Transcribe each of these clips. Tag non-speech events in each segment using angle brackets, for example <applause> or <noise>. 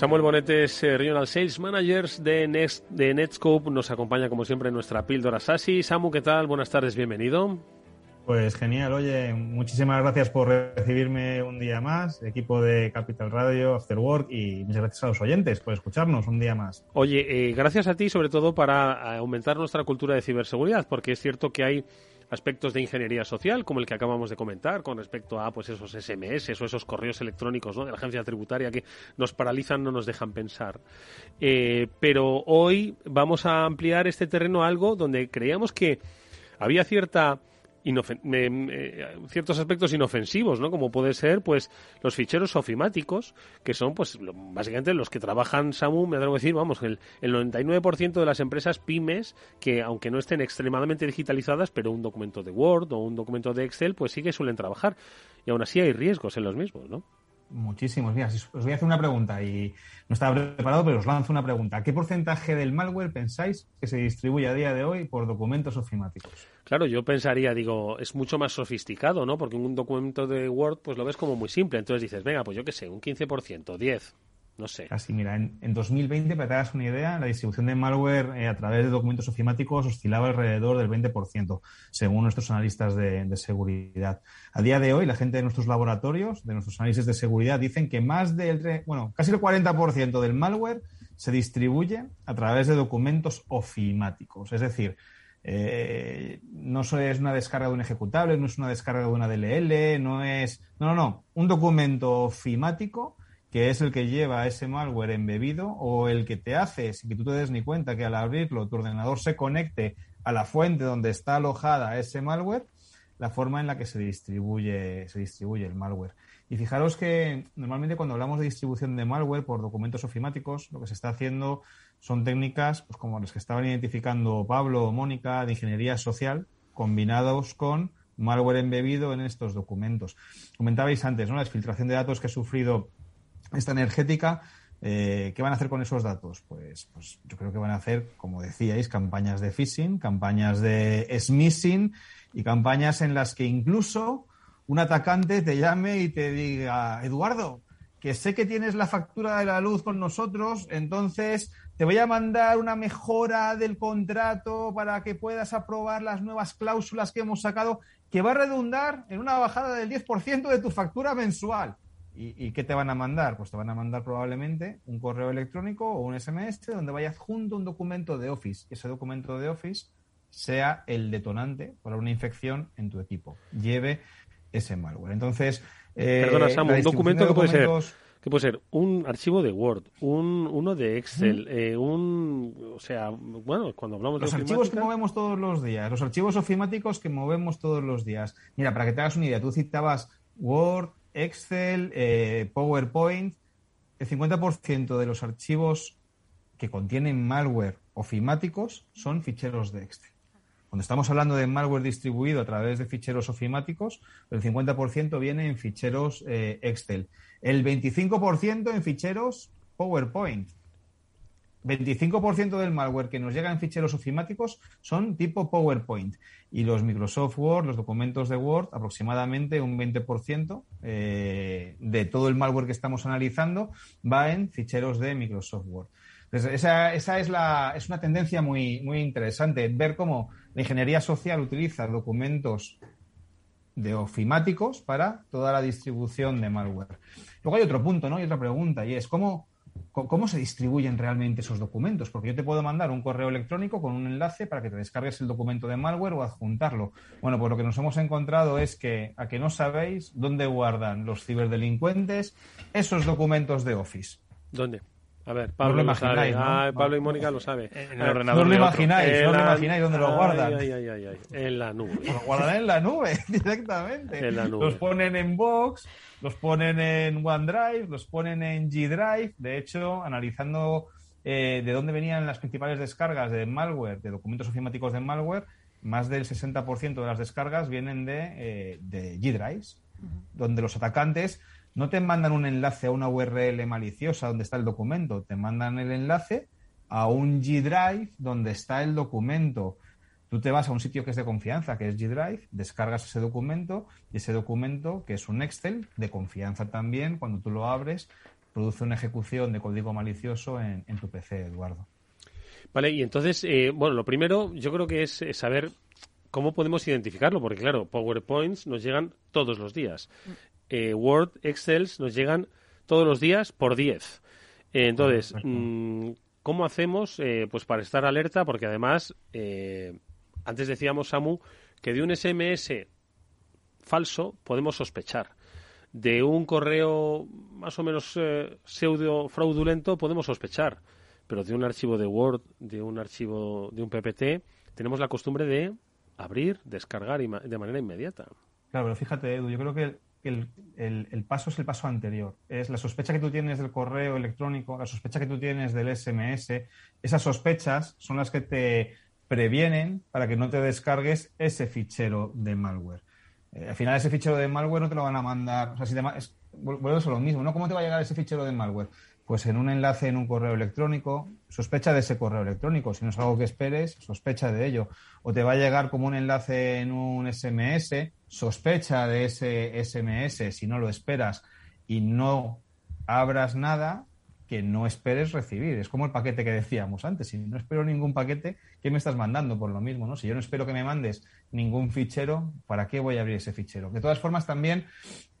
Samuel Bonetes, eh, Regional Sales Managers de, Next, de Netscope, nos acompaña como siempre en nuestra píldora SASI. Samu, ¿qué tal? Buenas tardes, bienvenido. Pues genial, oye, muchísimas gracias por recibirme un día más, equipo de Capital Radio, After Work y muchas gracias a los oyentes por escucharnos un día más. Oye, eh, gracias a ti sobre todo para aumentar nuestra cultura de ciberseguridad, porque es cierto que hay aspectos de ingeniería social, como el que acabamos de comentar, con respecto a pues esos SMS o esos correos electrónicos de la agencia tributaria que nos paralizan, no nos dejan pensar. Eh, pero hoy vamos a ampliar este terreno a algo donde creíamos que había cierta ciertos aspectos inofensivos, ¿no? Como puede ser, pues, los ficheros ofimáticos, que son, pues, básicamente los que trabajan SAMU, me atrevo a decir, vamos, el, el 99% de las empresas pymes que, aunque no estén extremadamente digitalizadas, pero un documento de Word o un documento de Excel, pues sí que suelen trabajar. Y aún así hay riesgos en los mismos, ¿no? Muchísimos. Mira, os voy a hacer una pregunta y no estaba preparado, pero os lanzo una pregunta. ¿Qué porcentaje del malware pensáis que se distribuye a día de hoy por documentos ofimáticos? Claro, yo pensaría, digo, es mucho más sofisticado, ¿no? Porque un documento de Word, pues lo ves como muy simple. Entonces dices, venga, pues yo qué sé, un 15%, 10%. No sé. Casi, mira, en, 2020, para que te hagas una idea, la distribución de malware eh, a través de documentos ofimáticos oscilaba alrededor del 20%, según nuestros analistas de, seguridad. A día de hoy, la gente de nuestros laboratorios, de nuestros análisis de seguridad, dicen que más del, bueno, casi el 40% del malware se distribuye a través de documentos ofimáticos. Es decir, eh, no es una descarga de un ejecutable, no es una descarga de una DLL, no es. No, no, no. Un documento ofimático que es el que lleva ese malware embebido o el que te hace, sin que tú te des ni cuenta, que al abrirlo tu ordenador se conecte a la fuente donde está alojada ese malware, la forma en la que se distribuye, se distribuye el malware. Y fijaros que normalmente cuando hablamos de distribución de malware por documentos ofimáticos, lo que se está haciendo son técnicas pues, como las que estaban identificando Pablo o Mónica de ingeniería social, combinados con malware embebido en estos documentos. Comentabais antes, ¿no? La exfiltración de datos que ha sufrido esta energética, eh, ¿qué van a hacer con esos datos? Pues, pues yo creo que van a hacer, como decíais, campañas de phishing, campañas de smishing y campañas en las que incluso un atacante te llame y te diga, Eduardo, que sé que tienes la factura de la luz con nosotros, entonces te voy a mandar una mejora del contrato para que puedas aprobar las nuevas cláusulas que hemos sacado, que va a redundar en una bajada del 10% de tu factura mensual. ¿Y, qué te van a mandar? Pues te van a mandar probablemente un correo electrónico o un SMS donde vaya adjunto un documento de Office. Y ese documento de Office sea el detonante para una infección en tu equipo. Lleve ese malware. Entonces. Eh, Perdona, Sam, un documento que puede ser. Que puede ser un archivo de Word, un, uno de Excel, eh, un. O sea, bueno, cuando hablamos los de. Los archivos que movemos todos los días, los archivos ofimáticos que movemos todos los días. Mira, para que te hagas una idea, tú citabas Word, Excel, eh, PowerPoint, el 50% de los archivos que contienen malware ofimáticos son ficheros de Excel. Cuando estamos hablando de malware distribuido a través de ficheros ofimáticos, el 50% viene en ficheros eh, Excel. El 25% en ficheros PowerPoint. 25% del malware que nos llega en ficheros ofimáticos son tipo PowerPoint y los Microsoft Word, los documentos de Word, aproximadamente un 20% eh, de todo el malware que estamos analizando va en ficheros de Microsoft Word. esa, esa es una tendencia muy, muy interesante, ver cómo la ingeniería social utiliza documentos de ofimáticos para toda la distribución de malware. Luego hay otro punto, ¿no? Y otra pregunta, y es cómo ¿Cómo se distribuyen realmente esos documentos? Porque yo te puedo mandar un correo electrónico con un enlace para que te descargues el documento de malware o adjuntarlo. Bueno, pues lo que nos hemos encontrado es que a que no sabéis dónde guardan los ciberdelincuentes esos documentos de Office. ¿Dónde? A ver, Pablo lo, sabe. Ah, Pablo y Mónica lo saben. En el ordenador. No lo imagináis, no lo imagináis dónde lo guardan. Ay, ay, ay, en la nube. Lo guardan en la nube, <laughs> directamente. En la nube. Los ponen en Box, los ponen en OneDrive, los ponen en G Drive. De hecho, analizando eh, de dónde venían las principales descargas de malware, de documentos ofimáticos de malware, más del 60% de las descargas vienen de, eh, de G Drives, donde los atacantes no te mandan un enlace a una URL maliciosa donde está el documento, te mandan el enlace a un G Drive donde está el documento. Tú te vas a un sitio que es de confianza, que es G Drive, descargas ese documento y ese documento, que es un Excel de confianza también, cuando tú lo abres, produce una ejecución de código malicioso en, tu PC, Eduardo. Vale, y entonces, eh, bueno, lo primero yo creo que es saber cómo podemos identificarlo, porque claro, PowerPoints nos llegan todos los días. Eh, Word, Excel nos llegan todos los días por 10. Eh, entonces, mm, ¿cómo hacemos pues para estar alerta? Porque además, antes decíamos, Samu, que de un SMS falso podemos sospechar de un correo más o menos eh, pseudo fraudulento podemos sospechar, pero de un archivo de Word, de un archivo de un PPT, tenemos la costumbre de abrir, descargar de manera inmediata. Claro, pero fíjate, Edu, yo creo que el, el, paso es el paso anterior. Es la sospecha que tú tienes del correo electrónico, la sospecha que tú tienes del SMS. Esas sospechas son las que te previenen para que no te descargues ese fichero de malware. Eh, al final ese fichero de malware no te lo van a mandar, o sea, si te, es, vuelves a lo mismo, ¿no? ¿Cómo te va a llegar ese fichero de malware? Pues en un enlace en un correo electrónico, sospecha de ese correo electrónico, si no es algo que esperes, sospecha de ello. O te va a llegar como un enlace en un SMS, sospecha de ese SMS si no lo esperas y no abras nada, que no esperes recibir. Es como el paquete que decíamos antes. Si no espero ningún paquete, ¿qué me estás mandando por lo mismo? ¿no? Si yo no espero que me mandes ningún fichero, ¿para qué voy a abrir ese fichero? De todas formas, también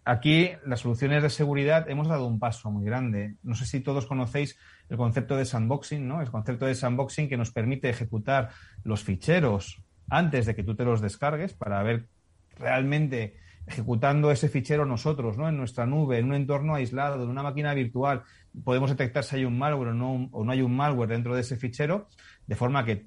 aquí las soluciones de seguridad hemos dado un paso muy grande. No sé si todos conocéis el concepto de sandboxing, ¿no? El concepto de sandboxing que nos permite ejecutar los ficheros antes de que tú te los descargues para ver realmente ejecutando ese fichero nosotros, ¿no? En nuestra nube, en un entorno aislado, en una máquina virtual, podemos detectar si hay un malware o no, o no hay un malware dentro de ese fichero, de forma que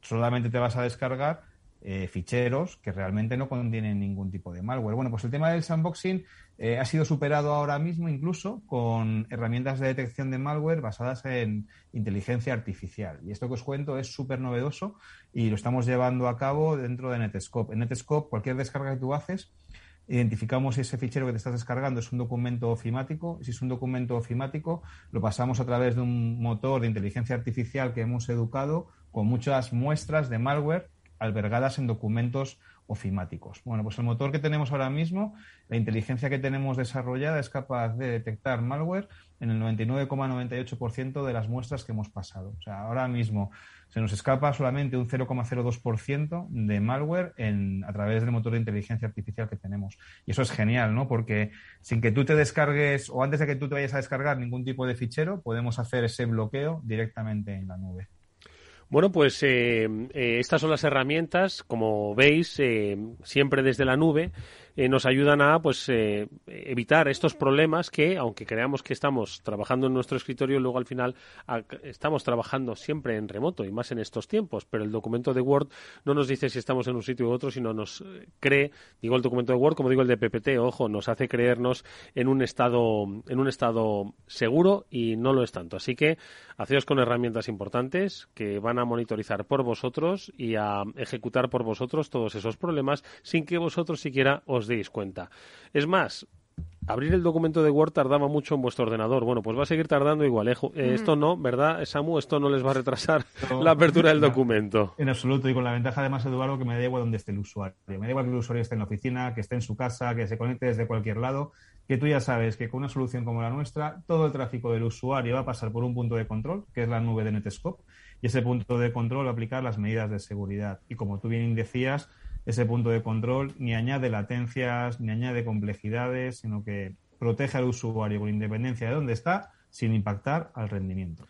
solamente te vas a descargar eh, ficheros que realmente no contienen ningún tipo de malware. Bueno, pues el tema del sandboxing eh, ha sido superado ahora mismo incluso con herramientas de detección de malware basadas en inteligencia artificial. Y esto que os cuento es súper novedoso y lo estamos llevando a cabo dentro de Netscope. En Netscope, cualquier descarga que tú haces, identificamos si ese fichero que te estás descargando es un documento ofimático. Si es un documento ofimático, lo pasamos a través de un motor de inteligencia artificial que hemos educado con muchas muestras de malware albergadas en documentos ofimáticos. Bueno, pues el motor que tenemos ahora mismo, la inteligencia que tenemos desarrollada es capaz de detectar malware en el 99,98% de las muestras que hemos pasado. O sea, ahora mismo se nos escapa solamente un 0,02% de malware en, a través del motor de inteligencia artificial que tenemos. Y eso es genial, ¿no? Porque sin que tú te descargues o antes de que tú te vayas a descargar ningún tipo de fichero, podemos hacer ese bloqueo directamente en la nube. Bueno, pues eh, eh, estas son las herramientas, como veis, eh, siempre desde la nube, eh, nos ayudan a pues eh, evitar estos problemas que, aunque creamos que estamos trabajando en nuestro escritorio, luego al final estamos trabajando siempre en remoto y más en estos tiempos. Pero el documento de Word no nos dice si estamos en un sitio u otro, sino nos eh, cree, digo el documento de Word, como digo el de PPT, ojo, nos hace creernos en un estado, en un estado seguro y no lo es tanto. Así que haceos con herramientas importantes que van a monitorizar por vosotros y a ejecutar por vosotros todos esos problemas sin que vosotros siquiera os deis cuenta. Es más, abrir el documento de Word tardaba mucho en vuestro ordenador. Bueno, pues va a seguir tardando igual. ¿eh? eh esto no, ¿verdad, Samu? Esto no les va a retrasar <laughs> la apertura del documento. En absoluto. Y con la ventaja, además, Eduardo, que me da igual donde esté el usuario. Me da igual que el usuario esté en la oficina, que esté en su casa, que se conecte desde cualquier lado. Que tú ya sabes que con una solución como la nuestra, todo el tráfico del usuario va a pasar por un punto de control, que es la nube de Netscope, y ese punto de control va a aplicar las medidas de seguridad. Y como tú bien decías, ese punto de control ni añade latencias, ni añade complejidades, sino que protege al usuario con independencia de dónde está, sin impactar al rendimiento.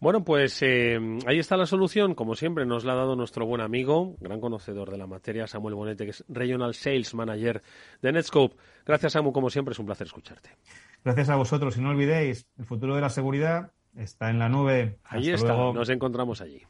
Bueno, pues eh, ahí está la solución. Como siempre, nos la ha dado nuestro buen amigo, gran conocedor de la materia, Samuel Bonete, que es Regional Sales Manager de Netscope. Gracias, Samu, como siempre, es un placer escucharte. Gracias a vosotros. Y no olvidéis, el futuro de la seguridad está en la nube. Ahí está, nos encontramos allí.